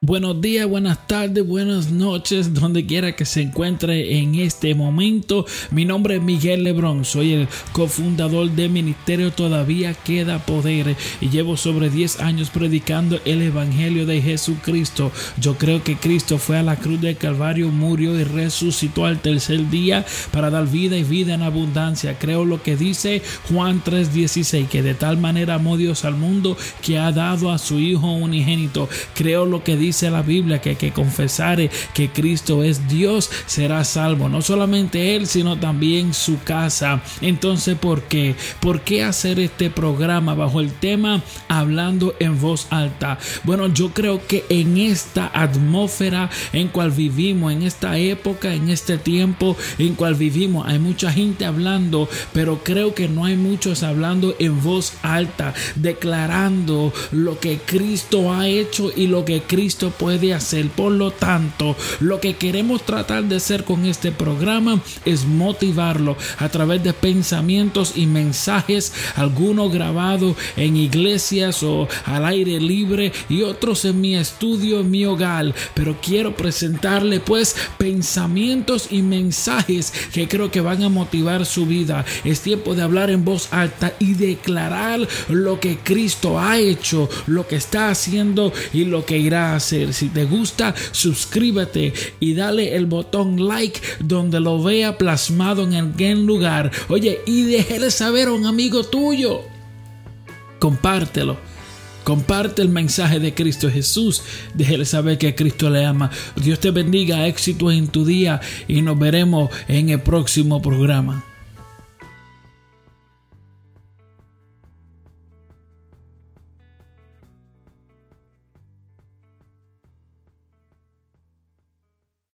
Buenos días, buenas tardes, buenas noches, donde quiera que se encuentre en este momento. Mi nombre es Miguel Lebrón, soy el cofundador del Ministerio Todavía Queda Poder y llevo sobre 10 años predicando el Evangelio de Jesucristo. Yo creo que Cristo fue a la cruz del Calvario, murió y resucitó al tercer día para dar vida y vida en abundancia. Creo lo que dice Juan 3:16, que de tal manera amó Dios al mundo que ha dado a su Hijo unigénito. Creo lo que dice dice la Biblia que que confesare que Cristo es Dios será salvo. No solamente él, sino también su casa. Entonces, ¿por qué? ¿Por qué hacer este programa bajo el tema hablando en voz alta? Bueno, yo creo que en esta atmósfera en cual vivimos, en esta época, en este tiempo en cual vivimos, hay mucha gente hablando, pero creo que no hay muchos hablando en voz alta, declarando lo que Cristo ha hecho y lo que Cristo puede hacer. Por lo tanto, lo que queremos tratar de hacer con este programa es motivarlo a través de pensamientos y mensajes, algunos grabados en iglesias o al aire libre y otros en mi estudio, en mi hogar. Pero quiero presentarle pues pensamientos y mensajes que creo que van a motivar su vida. Es tiempo de hablar en voz alta y declarar lo que Cristo ha hecho, lo que está haciendo y lo que irá a. Si te gusta, suscríbete y dale el botón like donde lo vea plasmado en algún lugar. Oye, y déjale saber a un amigo tuyo. Compártelo. Comparte el mensaje de Cristo Jesús. Déjele saber que Cristo le ama. Dios te bendiga, éxito en tu día y nos veremos en el próximo programa.